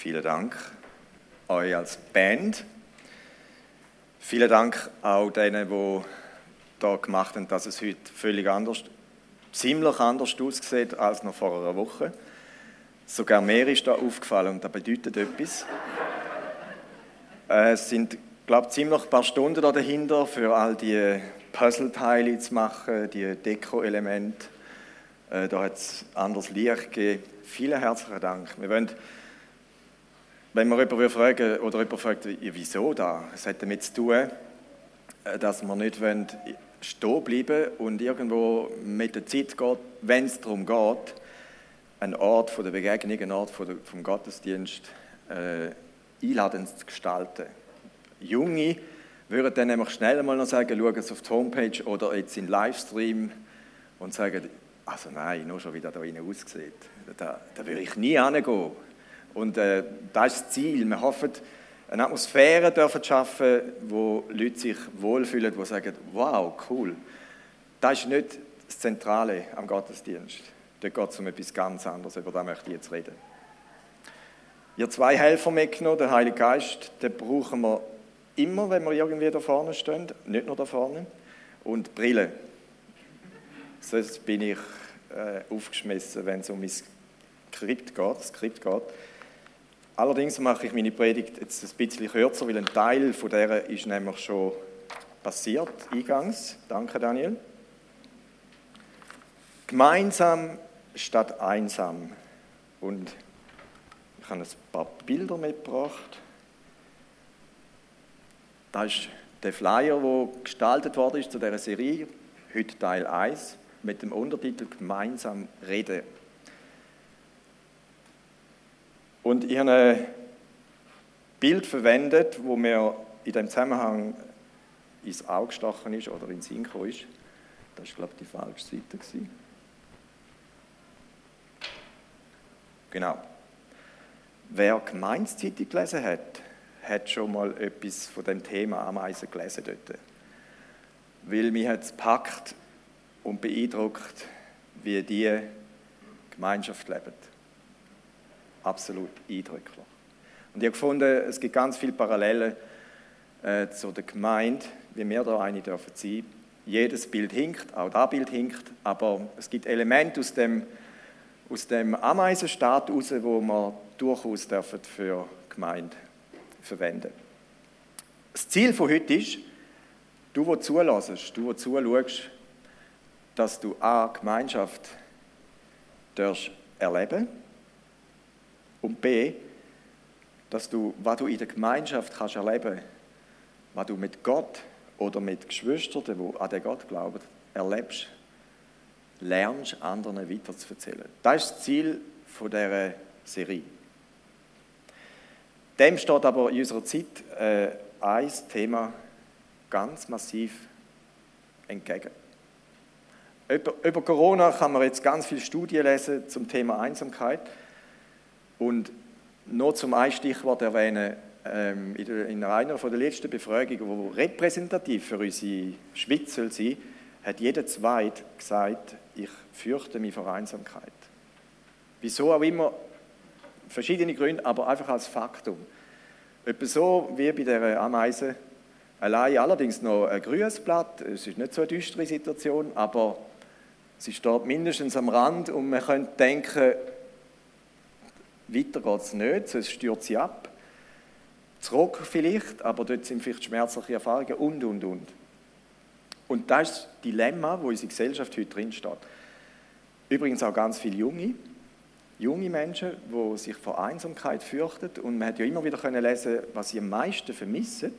Vielen Dank euch als Band. Vielen Dank auch denen, die da gemacht haben, dass es heute völlig anders, ziemlich anders aussieht als noch vor einer Woche. Sogar mehr ist da aufgefallen und das bedeutet etwas. Äh, es sind, glaube ich, ziemlich ein paar Stunden da dahinter, für all die Puzzleteile zu machen, die Deko-Elemente. Äh, da hat es anderes Licht gegeben. Vielen herzlichen Dank. Wir wollen wenn man jemanden fragen oder jemand fragt, wieso da? Es hat damit zu tun, äh, dass wir nicht stehen bleiben und irgendwo mit der Zeit geht, wenn es darum geht, einen Ort von der Begegnung, einen Ort von vom Gottesdienst äh, einladend zu gestalten. Junge würden dann nämlich schnell mal noch sagen, schauen Sie auf die Homepage oder jetzt in Livestream und sagen, also nein, nur schon wie das da innen aussieht. Da, da würde ich nie hingehen. Und äh, das ist das Ziel. Wir hoffen, eine Atmosphäre dürfen schaffen, wo Leute sich wohlfühlen, die sagen, wow, cool. Das ist nicht das Zentrale am Gottesdienst. Dort geht es um etwas ganz anderes, über das möchte ich jetzt reden. Ihr zwei Helfer mitgenommen, der Heilige Geist, den brauchen wir immer, wenn wir irgendwie da vorne stehen, nicht nur da vorne. Und Brille. Sonst bin ich äh, aufgeschmissen, wenn es um mein Skript geht, Skript geht. Allerdings mache ich meine Predigt jetzt ein bisschen kürzer, weil ein Teil von der ist nämlich schon passiert, eingangs. Danke, Daniel. Gemeinsam statt einsam. Und ich habe ein paar Bilder mitgebracht. Das ist der Flyer, der gestaltet worden ist zu dieser Serie, heute Teil 1, mit dem Untertitel Gemeinsam reden. Und ich habe ein Bild verwendet, wo mir in dem Zusammenhang ins Auge gestochen ist oder ins Sinn ist. Das war, glaube ich, die falsche Seite. Gewesen. Genau. Wer Gemeinszeitung gelesen hat, hat schon mal etwas von dem Thema Ameisen gelesen dort. Weil mich hat es gepackt und beeindruckt, wie die Gemeinschaft lebt absolut eindrücklich. Und ich habe gefunden, es gibt ganz viele Parallelen äh, zu der Gemeinde, wie wir da eine dürfen sein. Jedes Bild hinkt, auch das Bild hinkt, aber es gibt Elemente aus dem, aus dem Ameisenstaat heraus, wo wir durchaus dürfen für Gemeinde verwenden. Das Ziel von heute ist, du, wo zulässt, du, wo zuschaust, dass du A, Gemeinschaft erleben darfst, und B, dass du, was du in der Gemeinschaft kannst erleben, was du mit Gott oder mit Geschwistern, die an den Gott glauben, erlebst, lernst, anderen weiterzuerzählen. Das ist das Ziel dieser Serie. Dem steht aber in unserer Zeit äh, ein Thema ganz massiv entgegen. Über, über Corona kann man jetzt ganz viele Studien lesen zum Thema Einsamkeit. Und noch zum ein Stichwort erwähnen, ähm, in einer der letzten Befragungen, die repräsentativ für unsere Schweiz soll sein, hat jeder Zweit gesagt, ich fürchte mich vor Einsamkeit. Wieso auch immer, verschiedene Gründe, aber einfach als Faktum. Etwa so wie bei der Ameise, allein allerdings noch ein grünes Blatt, es ist nicht so eine düstere Situation, aber sie steht mindestens am Rand und man könnte denken, weiter geht es nicht, sonst stürzt sie ab. Zurück vielleicht, aber dort sind vielleicht schmerzliche Erfahrungen und, und, und. Und das ist das Dilemma, wo unsere Gesellschaft heute drinsteht. Übrigens auch ganz viele Junge, junge Menschen, die sich vor Einsamkeit fürchten. Und man hat ja immer wieder können lesen, was sie am meisten vermissen,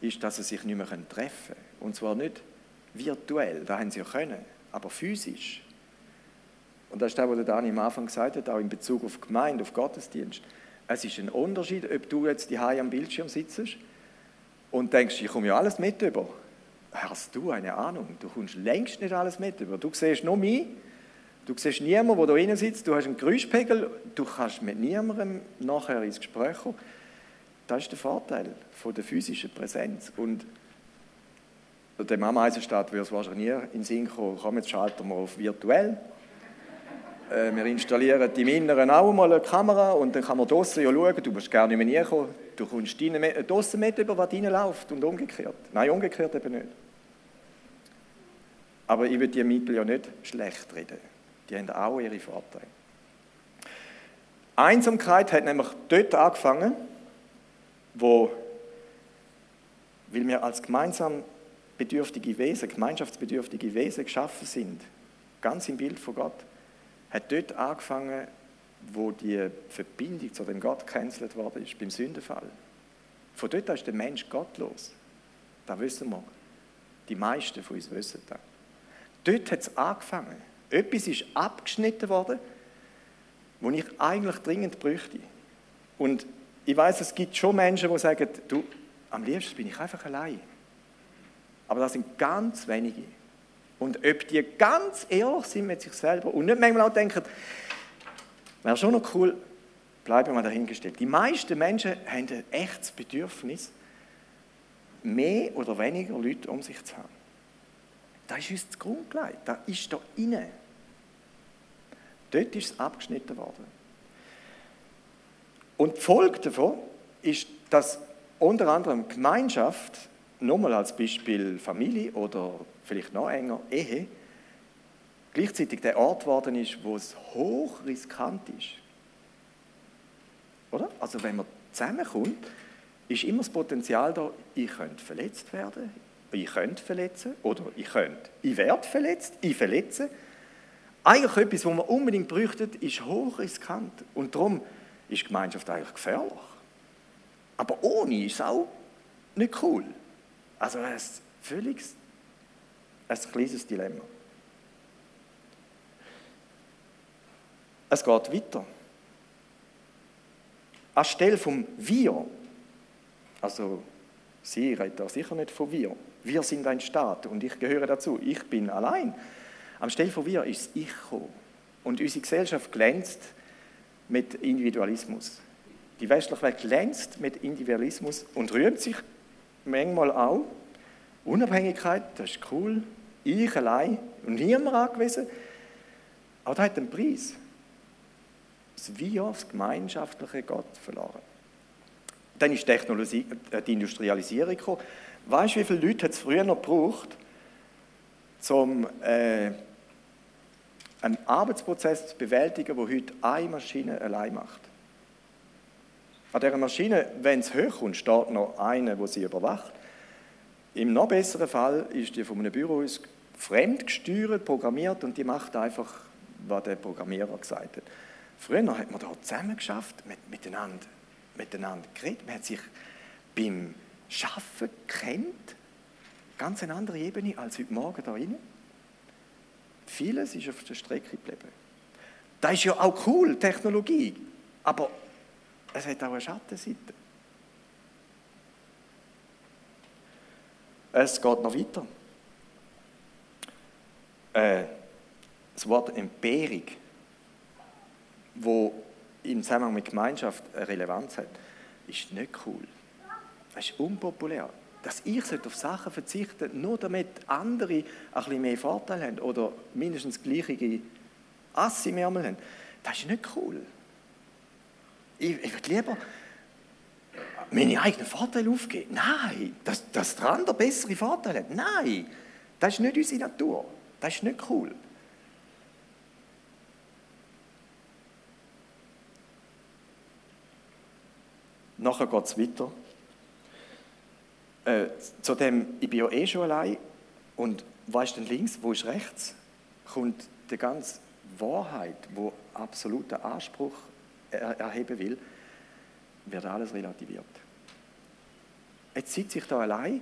ist, dass sie sich nicht mehr treffen können. Und zwar nicht virtuell, da haben sie ja können, aber physisch. Und das ist das, was Dani am Anfang gesagt hat, auch in Bezug auf Gemeinde, auf Gottesdienst. Es ist ein Unterschied, ob du jetzt die am Bildschirm sitzt und denkst, ich komme ja alles mit über. Hast du eine Ahnung? Du kommst längst nicht alles mit über. Du siehst nur mich, du siehst niemanden, der da drinnen sitzt, du hast einen Geräuschpegel, du kannst mit niemandem nachher ins Gespräch kommen. Das ist der Vorteil von der physischen Präsenz. Und dem Ameisenstaat würde es wahrscheinlich nie in den Sinn kommen, komm, jetzt schalten wir auf virtuell Äh, wir installieren im Inneren auch mal eine Kamera und dann kann man draußen ja schauen, du musst gerne nicht mehr kommen, du kommst draußen mit über, was läuft und umgekehrt. Nein, umgekehrt eben nicht. Aber ich will die Mittel ja nicht schlecht reden. Die haben auch ihre Vorteile. Einsamkeit hat nämlich dort angefangen, wo, weil wir als gemeinsam bedürftige Wesen, gemeinschaftsbedürftige Wesen geschaffen sind, ganz im Bild von Gott, hat dort angefangen, wo die Verbindung zu dem Gott gecancelt worden ist, beim Sündenfall. Von dort ist der Mensch gottlos. Das wissen wir. Die meisten von uns wissen das. Dort hat es angefangen. Etwas ist abgeschnitten worden, wo ich eigentlich dringend bräuchte. Und ich weiß, es gibt schon Menschen, die sagen, du, am liebsten bin ich einfach allein. Aber das sind ganz wenige. Und ob die ganz ehrlich sind mit sich selber und nicht manchmal auch denken, wäre schon noch cool, bleiben wir mal dahingestellt. Die meisten Menschen haben ein echtes Bedürfnis, mehr oder weniger Leute um sich zu haben. Das ist uns das Grundgelegt, das ist da innen. Dort ist es abgeschnitten worden. Und die Folge davon ist, dass unter anderem Gemeinschaft, nochmal als Beispiel Familie oder vielleicht noch enger Ehe, gleichzeitig der Ort geworden ist, wo es hoch riskant ist. Oder? Also wenn man zusammenkommt, ist immer das Potenzial da, ich könnte verletzt werden, ich könnte verletzen oder ich könnte, ich werde verletzt, ich verletze. Eigentlich etwas, was man unbedingt bräuchte, ist hochriskant. Und darum ist Gemeinschaft eigentlich gefährlich. Aber ohne ist es auch nicht cool. Also ein völlig ein kleines Dilemma. Es geht weiter. Anstelle vom Wir, also Sie reden da sicher nicht von wir. Wir sind ein Staat und ich gehöre dazu. Ich bin allein. Am Stelle von wir ist Ich gekommen. Und unsere Gesellschaft glänzt mit Individualismus. Die westliche Welt glänzt mit Individualismus und rühmt sich manchmal auch. Unabhängigkeit, das ist cool. Ich allein und niemand angewiesen. Aber das hat einen Preis. Das Wir, das gemeinschaftliche Gott verloren. Dann ist Technologie, äh, die Industrialisierung gekommen. Weißt du, wie viele Leute es früher noch gebraucht, um äh, einen Arbeitsprozess zu bewältigen, wo heute eine Maschine allein macht? An dieser Maschine, wenn es hochkommt, steht noch eine, die sie überwacht. Im noch besseren Fall ist die von einem Büro fremdgesteuert, programmiert und die macht einfach, was der Programmierer gesagt hat. Früher hat man da zusammen geschafft, mit, miteinander miteinander geredet, man hat sich beim Schaffen kennt, ganz eine andere Ebene als heute Morgen da rein. Vieles ist auf der Strecke geblieben. Das ist ja auch cool, Technologie, aber es hat auch eine Schattenseite. Es geht noch weiter. Äh, das Wort Empörung, wo im Zusammenhang mit Gemeinschaft eine Relevanz hat, ist nicht cool. Das ist unpopulär. Dass ich auf Sachen verzichten sollte, nur damit andere ein bisschen mehr Vorteile haben oder mindestens gleiche im Ärmel haben, das ist nicht cool. Ich, ich würde lieber meine eigenen Vorteile aufgeben. Nein, dass, dass der andere bessere Vorteile hat. Nein, das ist nicht unsere Natur. Das ist nicht cool. Nachher geht es weiter. Äh, zu dem, ich bin ja eh schon allein und wo ist denn links, wo ist rechts, kommt die ganze Wahrheit, wo absoluter Anspruch erheben will, wird alles relativiert. Jetzt sitze ich da allein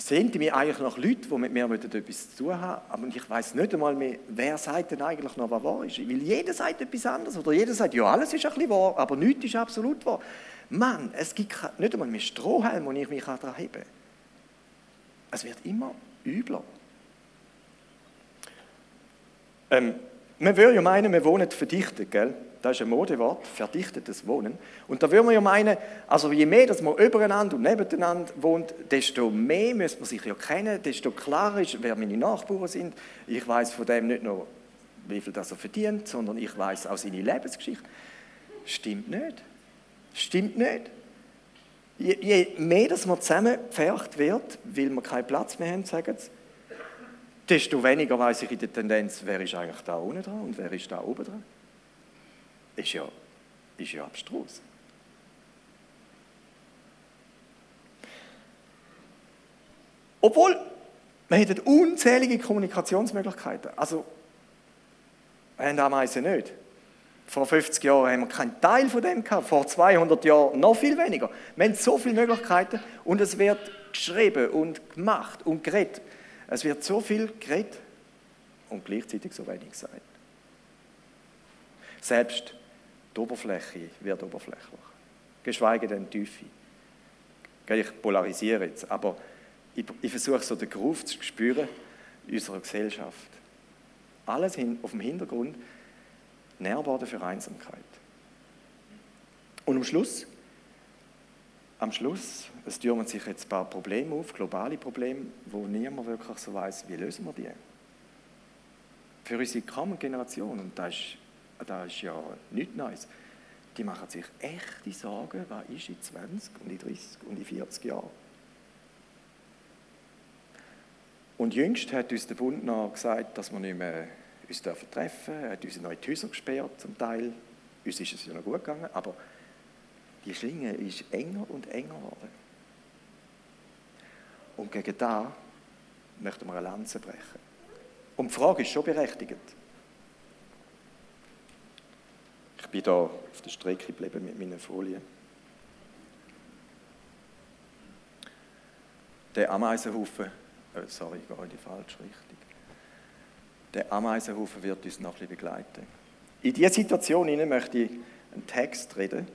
sehnt mich eigentlich nach Leuten, die mit mir etwas zu tun haben, aber ich weiß nicht einmal mehr, wer sagt denn eigentlich noch, was wahr ist. Weil jeder sagt etwas anderes oder jeder sagt, ja, alles ist ein bisschen wahr, aber nichts ist absolut wahr. Mann, es gibt nicht einmal mehr Strohhalm, wo ich mich daran heben kann. Es wird immer übler. Ähm, man würde ja meinen, wir wohnen verdichtet, gell? Das ist ein Modewort, verdichtetes Wohnen. Und da würde man ja meinen, also je mehr dass man übereinander und nebeneinander wohnt, desto mehr müsste man sich ja kennen, desto klarer ist, wer meine Nachbarn sind. Ich weiß von dem nicht nur, wie viel das er verdient, sondern ich weiß auch seine Lebensgeschichte. Stimmt nicht. Stimmt nicht. Je, je mehr dass man zusammengepfercht wird, weil wir keinen Platz mehr haben, sagen sie, desto weniger weiß ich in der Tendenz, wer ist eigentlich da unten dran und wer ist da oben dran. Ist ja, ist ja abstrus. Obwohl, wir hätten unzählige Kommunikationsmöglichkeiten. Also, wir haben Ameisen nicht. Vor 50 Jahren haben wir keinen Teil von dem gehabt, vor 200 Jahren noch viel weniger. Wir haben so viele Möglichkeiten und es wird geschrieben und gemacht und geredet. Es wird so viel geredet und gleichzeitig so wenig gesagt. Selbst die Oberfläche wird oberflächlich, geschweige denn die Tiefe. Ich polarisiere jetzt, aber ich, ich versuche so den Groove zu spüren in unserer Gesellschaft. Alles hin, auf dem Hintergrund Nährboden für Einsamkeit. Und am Schluss, am Schluss, es türmen sich jetzt ein paar Probleme auf, globale Probleme, wo niemand wirklich so weiß, wie lösen wir die. Für unsere kommende Generation, und das ist, das ist ja nichts Neues, die machen sich echte Sorgen, was ist in 20 und in 30 und in 40 Jahren. Und jüngst hat uns der Bund noch gesagt, dass wir nicht mehr uns treffen dürfen. Er hat uns in neue Häuser gesperrt, zum Teil. Uns ist es ja noch gut gegangen, aber die Schlinge ist enger und enger geworden. Und gegen da möchten wir eine Lanze brechen. Und die Frage ist schon berechtigt. Ich bin da auf der Strecke geblieben mit meinen Folien. Der Ameisenhaufen, äh, sorry, ich gehe in die falsche Richtung. Der Ameisenhaufen wird uns noch ein bisschen begleiten. In dieser Situation möchte ich einen Text reden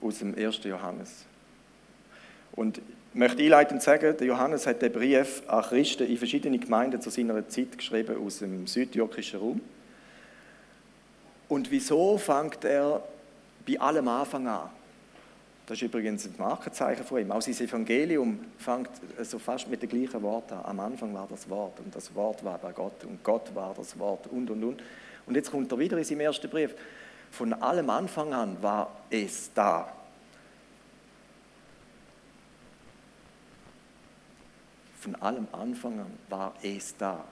aus dem 1. Johannes. Und ich möchte einleitend sagen, der Johannes hat den Brief an Christen in verschiedene Gemeinden zu seiner Zeit geschrieben, aus dem südtürkischen Raum. Und wieso fängt er bei allem Anfang an? Das ist übrigens ein Markenzeichen von ihm. Auch sein Evangelium fängt so fast mit den gleichen Worten an. Am Anfang war das Wort und das Wort war bei Gott und Gott war das Wort und und und. Und jetzt kommt er wieder in seinem ersten Brief. Von allem Anfang an war es da. Von allem Anfang an war es da.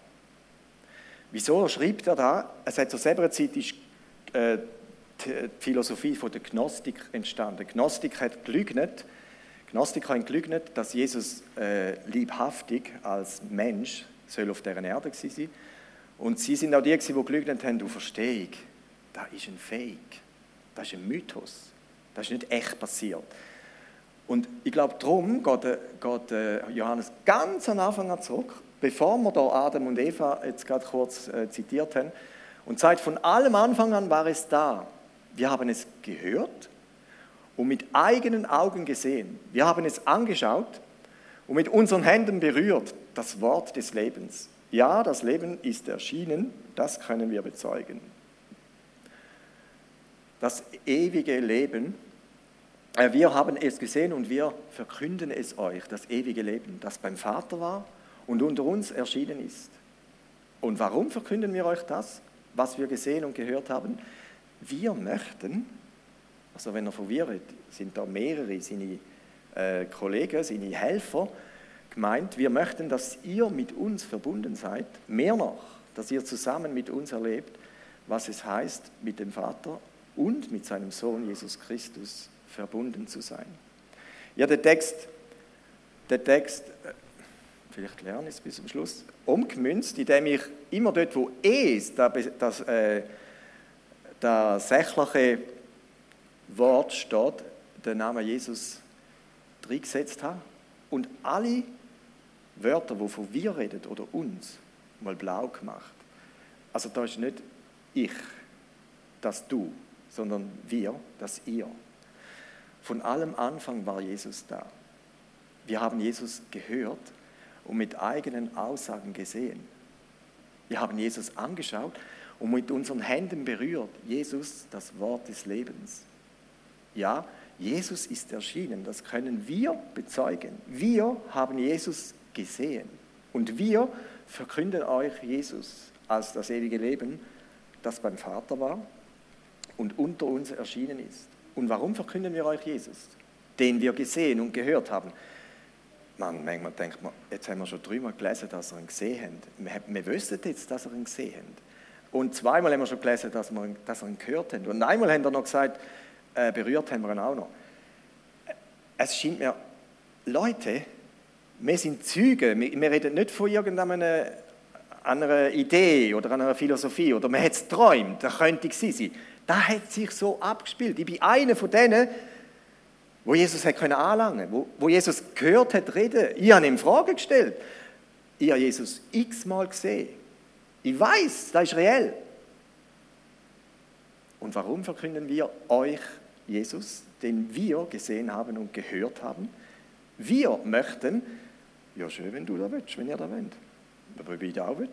Wieso schreibt er da? Es hat zur selben Zeit ist, äh, die Philosophie der Gnostik entstanden. Gnostik hat gelügnet, Gnostik haben gelügnet, dass Jesus äh, liebhaftig als Mensch soll auf dieser Erde gewesen sein. Und sie sind auch die, die gelügnet haben, du Verstehung, das ist ein Fake, das ist ein Mythos, das ist nicht echt passiert. Und ich glaube, darum geht, geht äh, Johannes ganz am Anfang an zurück, bevor wir da Adam und Eva jetzt gerade kurz äh, zitiert haben, und sagt, von allem Anfang an war es da. Wir haben es gehört und mit eigenen Augen gesehen. Wir haben es angeschaut und mit unseren Händen berührt, das Wort des Lebens. Ja, das Leben ist erschienen, das können wir bezeugen. Das ewige Leben, äh, wir haben es gesehen und wir verkünden es euch, das ewige Leben, das beim Vater war und unter uns erschienen ist. Und warum verkünden wir euch das, was wir gesehen und gehört haben? wir möchten, also wenn er verwirrt, sind da mehrere seine äh, Kollegen, seine Helfer gemeint, wir möchten, dass ihr mit uns verbunden seid, mehr noch, dass ihr zusammen mit uns erlebt, was es heißt, mit dem Vater und mit seinem Sohn Jesus Christus verbunden zu sein. Ja, der Text, der Text, vielleicht lerne ich es bis zum Schluss, umgemünzt, indem ich immer dort, wo es, das, das äh, das sächliche Wort steht, der Name Jesus reingesetzt habe und alle Wörter, wovon wir reden oder uns, mal blau gemacht. Also da ist nicht ich, das du, sondern wir, das ihr. Von allem Anfang war Jesus da. Wir haben Jesus gehört und mit eigenen Aussagen gesehen. Wir haben Jesus angeschaut und mit unseren Händen berührt. Jesus, das Wort des Lebens. Ja, Jesus ist erschienen, das können wir bezeugen. Wir haben Jesus gesehen und wir verkünden euch Jesus als das ewige Leben, das beim Vater war und unter uns erschienen ist. Und warum verkünden wir euch Jesus, den wir gesehen und gehört haben? Man, manchmal denkt man, jetzt haben wir schon dreimal gelesen, dass wir ihn gesehen haben. Wir, wissen jetzt, dass wir ihn gesehen haben. Und zweimal haben wir schon gelesen, dass wir, dass wir ihn gehört haben. Und einmal haben wir noch gesagt, äh, berührt haben wir ihn auch noch. Es scheint mir, Leute, wir sind Züge, wir, wir reden nicht von irgendeiner einer Idee oder einer Philosophie oder man hat es geträumt, da könnte ich sein. Das hat sich so abgespielt. Ich bin einer von denen, wo Jesus hat können anlangen, wo, wo Jesus gehört hat reden. Ich habe ihm Fragen gestellt. Ich habe Jesus x-mal gesehen. Ich weiß, das ist reell. Und warum verkünden wir euch Jesus, den wir gesehen haben und gehört haben? Wir möchten, ja schön, wenn du da willst, wenn ihr da wollt. Aber ich da auch will.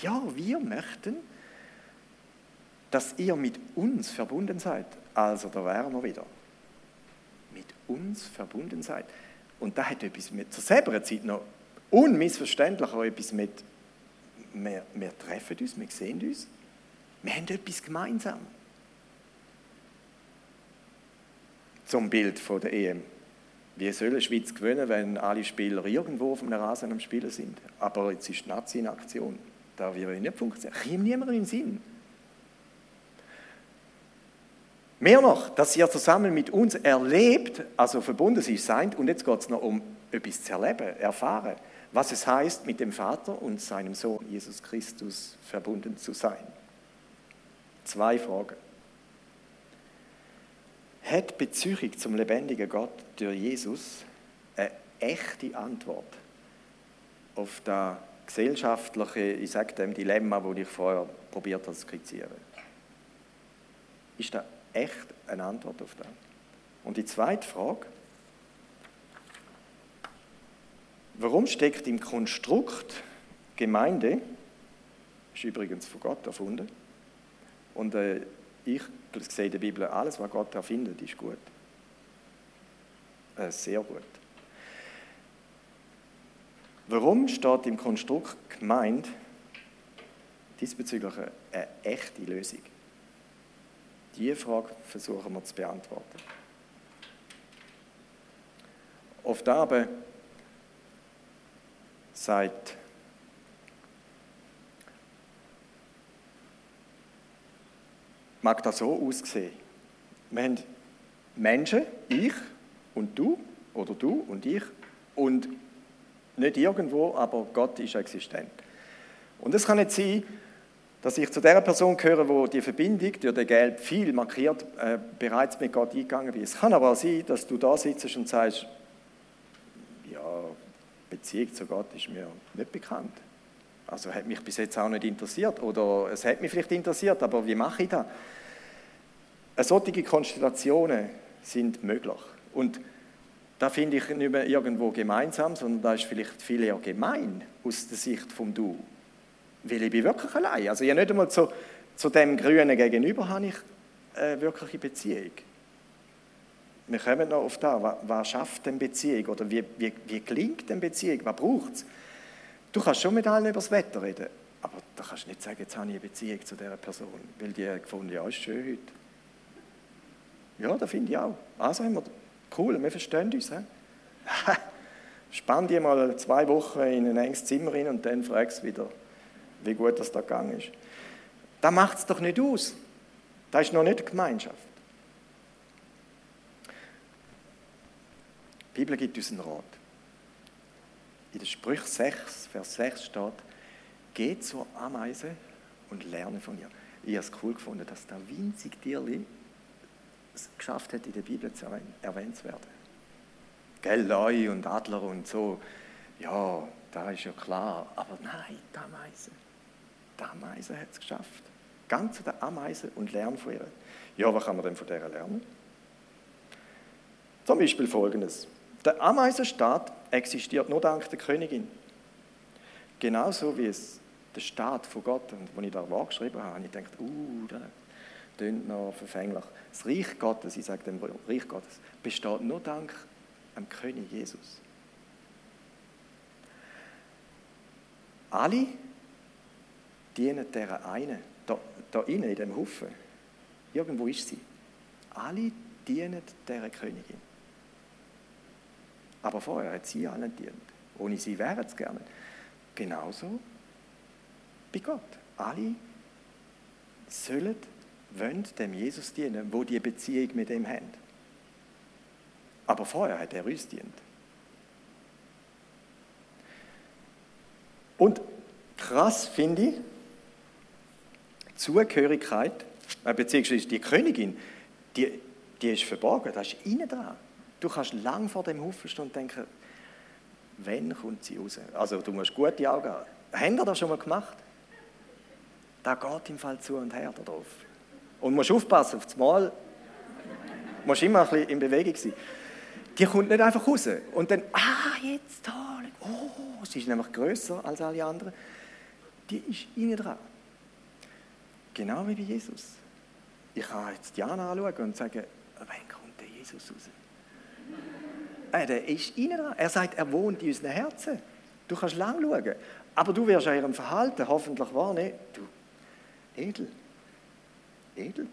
Ja, wir möchten, dass ihr mit uns verbunden seid. Also da wären wir wieder. Mit uns verbunden seid. Und da hat etwas mit, zur selben Zeit noch unmissverständlich auch etwas mit, wir, wir treffen uns, wir sehen uns, wir haben etwas gemeinsam. Zum Bild von der EM. Wie soll die Schweiz gewinnen, wenn alle Spieler irgendwo auf einem Rasen am Spielen sind? Aber jetzt ist die Nazi in Aktion. Da wird nicht funktionieren. Kommt niemand in den Sinn. Mehr noch, dass ihr zusammen mit uns erlebt, also verbunden seid, und jetzt geht es noch um etwas zu erleben, erfahren, was es heißt, mit dem Vater und seinem Sohn Jesus Christus verbunden zu sein. Zwei Fragen. Hat Beziehung zum lebendigen Gott durch Jesus eine echte Antwort auf das gesellschaftliche, ich sage dem Dilemma, das ich vorher probiert habe zu skizzieren? Ist das echt eine Antwort auf das? Und die zweite Frage, warum steckt im Konstrukt Gemeinde, ist übrigens von Gott erfunden, und äh, ich sehe in der Bibel, alles, was Gott erfindet, ist gut. Äh, sehr gut. Warum steht im Konstrukt Gemeinde diesbezüglich eine echte Lösung? Diese Frage versuchen wir zu beantworten. Der aber sagt mag das so aussehen. Wir haben Menschen, ich und du, oder du und ich, und nicht irgendwo, aber Gott ist existent. Und es kann nicht sein, dass ich zu der Person gehöre, wo die Verbindung durch den Gelb viel markiert äh, bereits mit Gott eingegangen ist. Es kann aber auch sein, dass du da sitzt und sagst, ja, Beziehung zu Gott ist mir nicht bekannt. Also hat mich bis jetzt auch nicht interessiert. Oder es hat mich vielleicht interessiert, aber wie mache ich das? Solche Konstellationen sind möglich. Und da finde ich nicht mehr irgendwo gemeinsam, sondern da ist vielleicht viel eher gemein aus der Sicht vom Du. Weil ich bin wirklich allein. Also ja nicht einmal zu, zu dem Grünen gegenüber habe ich eine wirkliche Beziehung. Wir kommen noch auf da, was, schafft denn Beziehung oder wie, wie, wie gelingt denn Beziehung, was braucht es? Du kannst schon mit allen über das Wetter reden, aber da kannst du nicht sagen, jetzt habe ich eine Beziehung zu dieser Person, weil die gefunden, ja, ist schön heute. Ja, das finde ich auch. Also haben wir, cool, wir verstehen uns. Spann die mal zwei Wochen in ein enges Zimmer rein und dann fragst du wieder, wie gut das da gegangen ist. Das macht es doch nicht aus. Das ist noch nicht Gemeinschaft. Die Bibel gibt uns einen Rat. In der Sprüch 6, Vers 6 steht, geht zur Ameise und lerne von ihr. Ich habe es cool gefunden, dass da winzig Tierli es geschafft hat, in der Bibel zu erwähnt zu werden. Gell, Leu und Adler und so, ja, da ist ja klar. Aber nein, die Ameise. Die Ameise hat es geschafft. Ganz zu der Ameise und lernen von ihr. Ja, was kann man denn von der lernen? Zum Beispiel folgendes. Der Ameisenstaat existiert nur dank der Königin. Genauso wie es der Staat von Gott, und als ich da geschrieben habe, ich dachte, uh, das klingt noch verfänglich. Das Reich Gottes, ich sage dem Reich Gottes, besteht nur dank dem König Jesus. Alle, dienen dieser einen. Da, da innen, in dem Haufen. Irgendwo ist sie. Alle dienen dieser Königin. Aber vorher hat sie allen dient. Ohne sie wären es gerne. Genauso bei Gott. Alle sollen, wollen dem Jesus dienen, wo die Beziehung mit ihm haben. Aber vorher hat er uns dient. Und krass finde ich, Zugehörigkeit, äh, beziehungsweise die Königin, die, die ist verborgen, da ist innen dran. Du kannst lang vor dem Haufen stehen und denken, wann kommt sie raus? Also du musst gute Augen haben. Haben ihr das schon mal gemacht? Da geht im Fall zu und her drauf. Und du musst aufpassen, auf das Mal musst immer ein bisschen in Bewegung sein. Die kommt nicht einfach raus und dann, ah, jetzt da, oh, sie ist nämlich größer als alle anderen. Die ist innen dran. Genau wie bei Jesus. Ich kann jetzt Diana anschauen und sagen, wann kommt der Jesus raus? Äh, der ist innen dran. Er sagt, er wohnt in unseren Herzen. Du kannst lang schauen. Aber du wirst an ihrem Verhalten hoffentlich wahrnehmen, du, edel. Edel.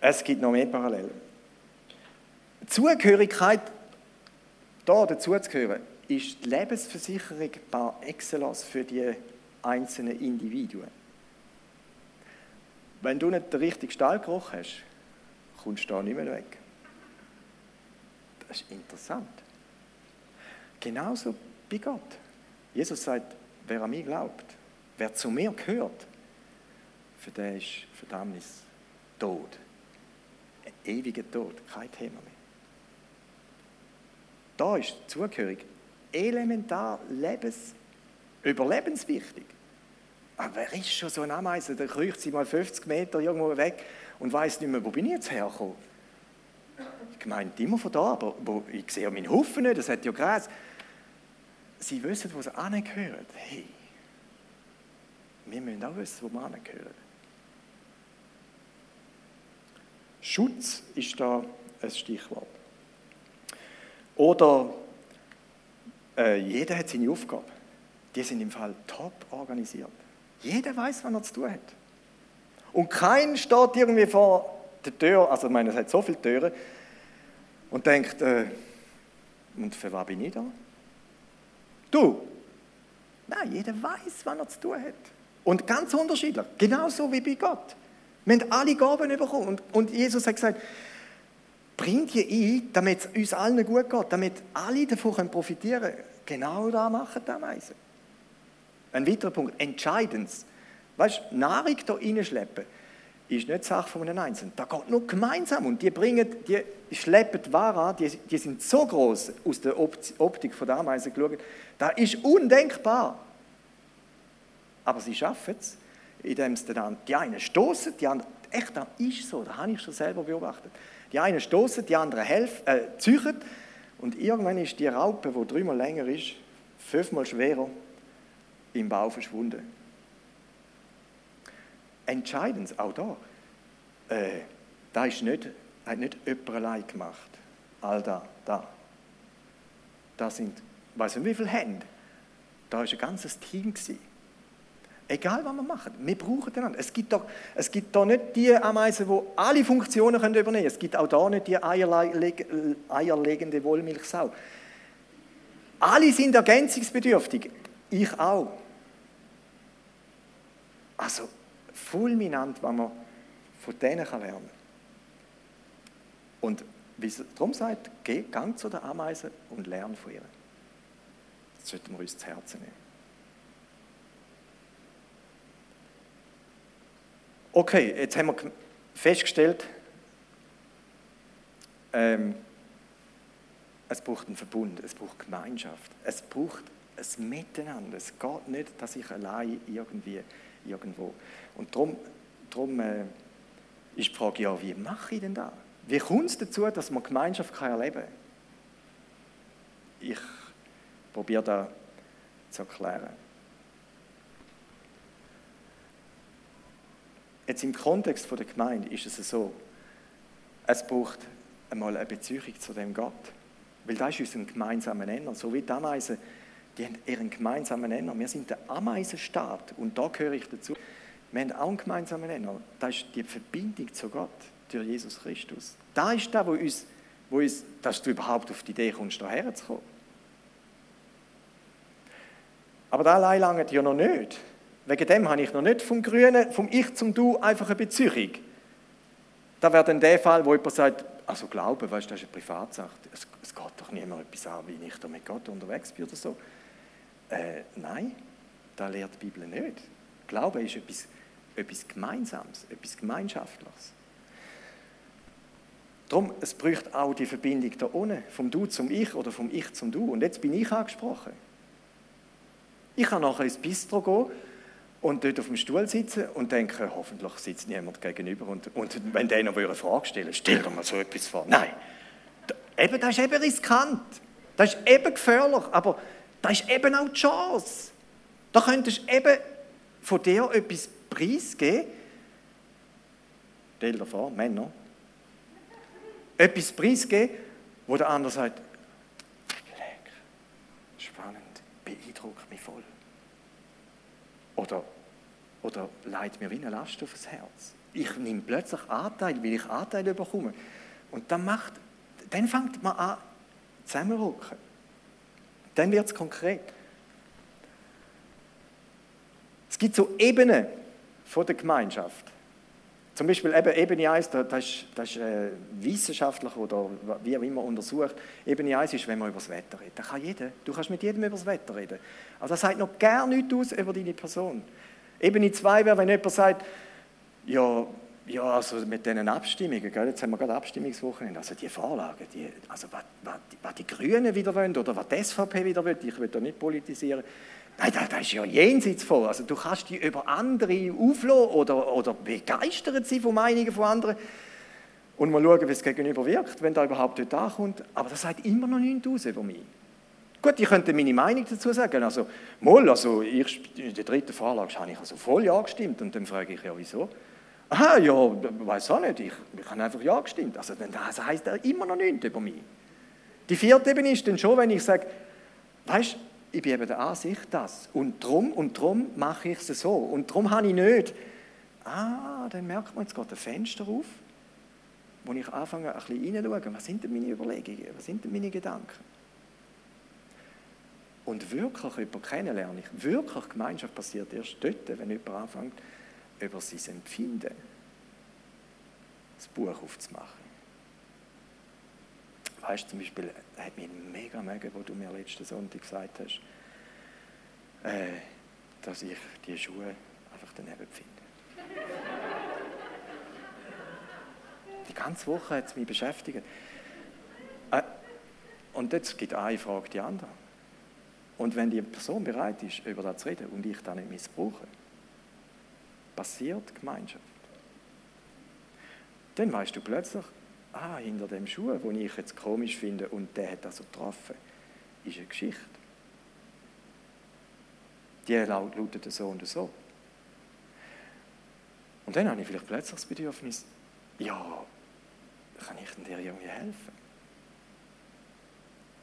Es gibt noch mehr Parallelen. Zugehörigkeit, da dazuzugehören, ist die Lebensversicherung par excellence für die einzelnen Individuen. Wenn du nicht den richtigen Stallgeruch hast, kommst du da nicht mehr weg. Das ist interessant. Genauso bei Gott. Jesus sagt, wer an mich glaubt, wer zu mir gehört, für den ist Verdammnis Tod. Ein ewiger Tod, kein Thema mehr. Da ist zugehörig elementar lebens, überlebenswichtig. Aber wer ist schon so ein Ameise, der kriecht sie mal 50 Meter irgendwo weg und weiß nicht mehr, wo bin ich jetzt hergekommen? Ich meine immer von da, aber wo, ich sehe meinen Haufen nicht, das hat ja Gras. Sie wissen, wo sie angehören. Hey, wir müssen auch wissen, wo wir angehören. Schutz ist da ein Stichwort. Oder äh, jeder hat seine Aufgabe. Die sind im Fall top organisiert. Jeder weiß, was er zu tun hat. Und kein steht irgendwie vor der Tür, also ich meine, es hat so viele Türen, und denkt, äh, und für was bin ich da? Du? Nein, jeder weiß, was er zu tun hat. Und ganz unterschiedlich, genauso wie bei Gott. Wir haben alle Gaben bekommen. Und, und Jesus hat gesagt, bringt die ein, damit es uns allen gut geht, damit alle davon profitieren können. Genau da machen die Ameisen. Ein weiterer Punkt, entscheidend. Weißt du, Nahrung hier reinschleppen, ist nicht Sache von einem Einzelnen. Da geht nur gemeinsam und die bringen, die schleppen die Ware an, die, die sind so groß aus der Optik von der Ameisen geschaut, das ist undenkbar. Aber sie schaffen es, indem sie dann die einen stoßen, die anderen, echt, das ist so, das habe ich schon selber beobachtet. Die einen stoßen, die anderen helfen, äh, züchen und irgendwann ist die Raupe, die dreimal länger ist, fünfmal schwerer, im Bau verschwunden. Entscheidend, auch da, äh, da ist nicht, hat nicht jemand allein gemacht. All da, da. Da sind, weiß nicht wie viele Hände. Da war ein ganzes Team. Gewesen. Egal, was wir machen, wir brauchen einander. Es gibt, doch, es gibt da nicht die Ameisen, die alle Funktionen können übernehmen können. Es gibt auch da nicht die eierlegende Wollmilchsau. Alle sind ergänzungsbedürftig. Ich auch. Also, fulminant, was man von denen lernen kann. Und wie es darum sagt, geh, gang zu der Ameise und lern von ihr. Das sollten wir uns zu Herzen nehmen. Okay, jetzt haben wir festgestellt, ähm, es braucht einen Verbund, es braucht Gemeinschaft, es braucht ein Miteinander. Es geht nicht, dass ich allein irgendwie irgendwo. Und darum, darum äh, ist die Frage, ja, wie mache ich denn das? Wie kommt es dazu, dass man Gemeinschaft kann erleben kann? Ich probiere das zu erklären. Jetzt im Kontext der Gemeinde ist es so, es braucht einmal eine Beziehung zu dem Gott. Weil das ist unser gemeinsamer Nenner. So wie die Ameisen die haben ihren gemeinsamen Nenner. Wir sind der Ameisenstaat und da gehöre ich dazu. Wir haben auch einen gemeinsamen Nenner. Das ist die Verbindung zu Gott durch Jesus Christus. Da ist das, wo uns, wo uns, dass du überhaupt auf die Idee kommst, hierher zu kommen. Aber das allein langt ja noch nicht. Wegen dem habe ich noch nicht vom Grünen, vom Ich zum Du einfach eine Beziehung. Da wäre dann der Fall, wo jemand sagt, also Glauben, weißt, das ist eine Privatsache. Es, es geht doch niemand etwas an, wie ich da mit Gott unterwegs bin oder so. Äh, nein, da lehrt die Bibel nicht. Glaube ist etwas, etwas Gemeinsames, etwas Gemeinschaftliches. Darum, es braucht auch die Verbindung da unten, vom Du zum Ich oder vom Ich zum Du. Und jetzt bin ich angesprochen. Ich kann nachher ins Bistro gehen und dort auf dem Stuhl sitzen und denken, hoffentlich sitzt niemand gegenüber. Und, und wenn der noch eine Frage stellen stell dir mal so etwas vor. Nein, da, eben, das ist eben riskant. Das ist eben gefährlich, aber das ist eben auch die Chance. Da könntest du eben von dir etwas preisgeben. Stell dir vor, Männer. Etwas preisgeben, wo der andere sagt, beeindruckt mich voll. Oder, oder leitet mir wie eine Last auf das Herz. Ich nehme plötzlich Anteil, weil ich Anteil bekomme. Und dann, macht, dann fängt man an, zusammenrücken. Dann wird es konkret. Es gibt so Ebenen von der Gemeinschaft. Zum Beispiel eben Ebene 1, das ist, das ist äh, wissenschaftlich oder wie auch immer untersucht. Ebene 1 ist, wenn man über das Wetter redet. Da kann jeder, du kannst mit jedem über das Wetter reden. Aber das sagt noch gar nichts aus über deine Person. Ebene 2 wäre, wenn jemand sagt, ja, ja, also mit diesen Abstimmungen, gell, jetzt haben wir gerade Abstimmungswochenende, also die Vorlagen, die, also was, was, was die Grünen wieder wollen oder was die SVP wieder will, ich will da nicht politisieren, Nein, das ist ja jenseits von. Also du kannst dich über andere auflassen oder, oder begeistert sein von Meinungen von anderen und mal schauen, wie es gegenüber wirkt, wenn da überhaupt dort ankommt. Aber das sagt immer noch nichts aus über mich. Gut, ich könnte meine Meinung dazu sagen. Also, mal, also ich, in der dritten Vorlage habe ich also voll Ja gestimmt und dann frage ich ja, wieso? Aha, ja, weiß auch nicht, ich, ich habe einfach Ja gestimmt. Also das heisst immer noch nichts über mich. Die vierte Ebene ist dann schon, wenn ich sage, weißt du, ich bin eben der Ansicht, das. Und drum und drum mache ich es so. Und drum habe ich nicht. Ah, dann merkt man, jetzt geht ein Fenster auf, wo ich anfange, ein bisschen reinzuschauen. Was sind denn meine Überlegungen? Was sind denn meine Gedanken? Und wirklich jemanden kennenlernen, wirklich Gemeinschaft passiert erst dort, wenn jemand anfängt, über sein Empfinden das Buch aufzumachen. Weißt du, zum Beispiel, hat mich mega mögen, wo du mir letzten Sonntag gesagt hast, äh, dass ich die Schuhe einfach daneben finde. die ganze Woche hat es mich beschäftigt. Äh, und jetzt gibt eine Frage die andere. Und wenn die Person bereit ist, über das zu reden und ich das nicht missbrauche, passiert Gemeinschaft. Dann weißt du plötzlich, ah, hinter dem Schuh, den ich jetzt komisch finde und der hat also getroffen, ist eine Geschichte. Die lautet so und so. Und dann habe ich vielleicht plötzlich das Bedürfnis, ja, kann ich denn dir irgendwie helfen?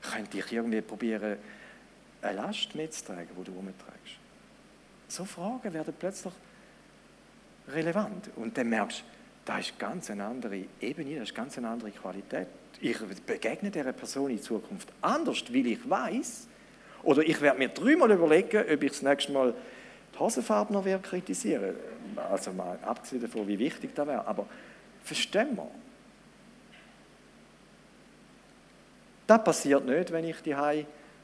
Könnte ich irgendwie probieren, eine Last mitzutragen, die du umträgst? So Fragen werden plötzlich relevant. Und dann merkst du, das ist ganz eine andere Ebene, das ist ganz eine andere Qualität. Ich begegne dieser Person in Zukunft anders, weil ich weiß, oder ich werde mir dreimal überlegen, ob ich das nächste Mal die Hosenfarbe noch werde kritisieren Also mal abgesehen davon, wie wichtig das wäre. Aber verstehen wir? Das passiert nicht, wenn ich die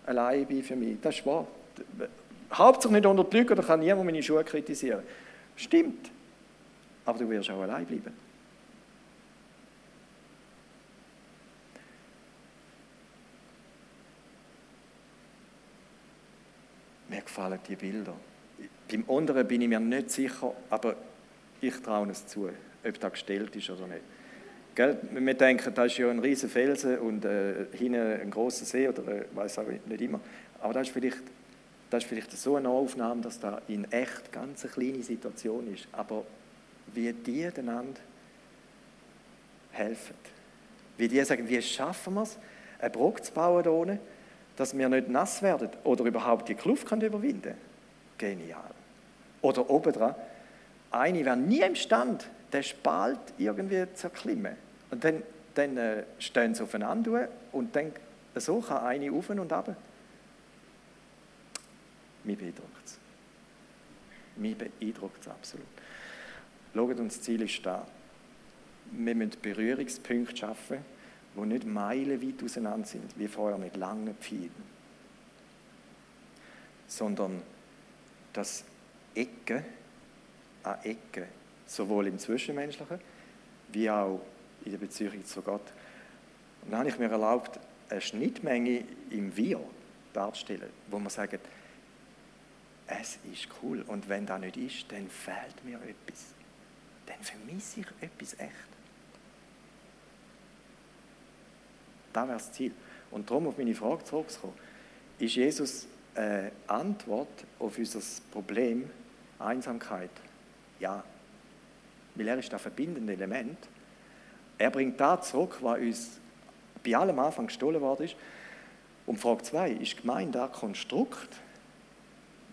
allein bin für mich. Das ist wahr. Hauptsache nicht unter die Lüge, oder kann niemand meine Schuhe kritisieren. Stimmt aber du wirst auch allein bleiben. Mir gefallen die Bilder. Beim unteren bin ich mir nicht sicher, aber ich traue es zu, ob das gestellt ist oder nicht. Gell? Wir denken, das ist ja ein riesiger Felsen und äh, hinten ein großer See oder äh, weiß auch nicht immer. Aber das ist vielleicht, das ist vielleicht so eine Aufnahme, dass da in echt ganz eine kleine Situation ist. Aber wie die einander helfen. Wie die sagen, wie schaffen wir es, eine Brücke zu bauen hier dass wir nicht nass werden oder überhaupt die Kluft können überwinden Genial. Oder obendran, eine wäre nie imstand, den Spalt irgendwie zu erklimmen. Und dann, dann äh, stehen sie aufeinander und dann, so kann eine auf und ab. Mich beeindruckt es. Mich beeindruckt es absolut. Schaut, uns das Ziel ist da. Wir müssen Berührungspunkte schaffen, die nicht meilenweit auseinander sind, wie vorher mit langen Pfeilen. Sondern dass Ecken an Ecken, sowohl im Zwischenmenschlichen wie auch in der Beziehung zu Gott. Und dann habe ich mir erlaubt, eine Schnittmenge im Wir darzustellen, wo man sagt, es ist cool und wenn das nicht ist, dann fehlt mir etwas. Dann vermisse ich etwas echt. Das wäre das Ziel. Und darum auf meine Frage zurückzukommen, ist Jesus eine Antwort auf unser Problem Einsamkeit? Ja. Weil er ist das verbindende Element. Er bringt das zurück, was uns bei allem Anfang gestohlen worden ist. Und Frage 2, ist Gemeinde ein Konstrukt,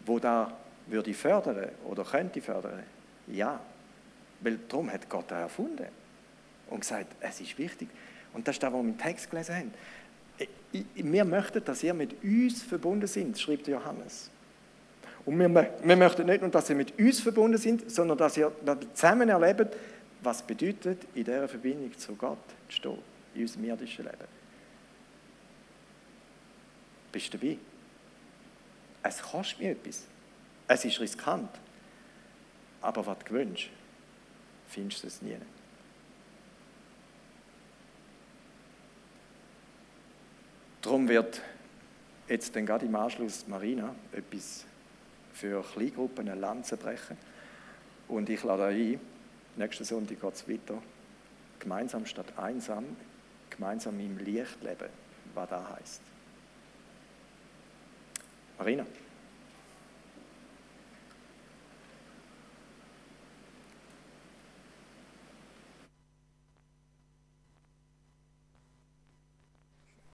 wo da würde fördern oder könnte fördern? Ja. Weil darum hat Gott das erfunden und gesagt, es ist wichtig. Und das ist das, was wir im Text gelesen haben. Wir möchten, dass ihr mit uns verbunden sind, schreibt Johannes. Und wir, wir möchten nicht nur, dass ihr mit uns verbunden sind, sondern dass ihr zusammen erlebt, was bedeutet, in dieser Verbindung zu Gott zu stehen, in unserem irdischen Leben. Bist du dabei? Es kostet mir etwas. Es ist riskant. Aber was du wünschst, findest du es nie. Darum wird jetzt dann gerade im Anschluss Marina etwas für Kleingruppen eine Lanze brechen. Und ich lade euch ein, nächsten Sonntag geht es weiter, gemeinsam statt einsam, gemeinsam im Licht leben, was das heißt. Marina.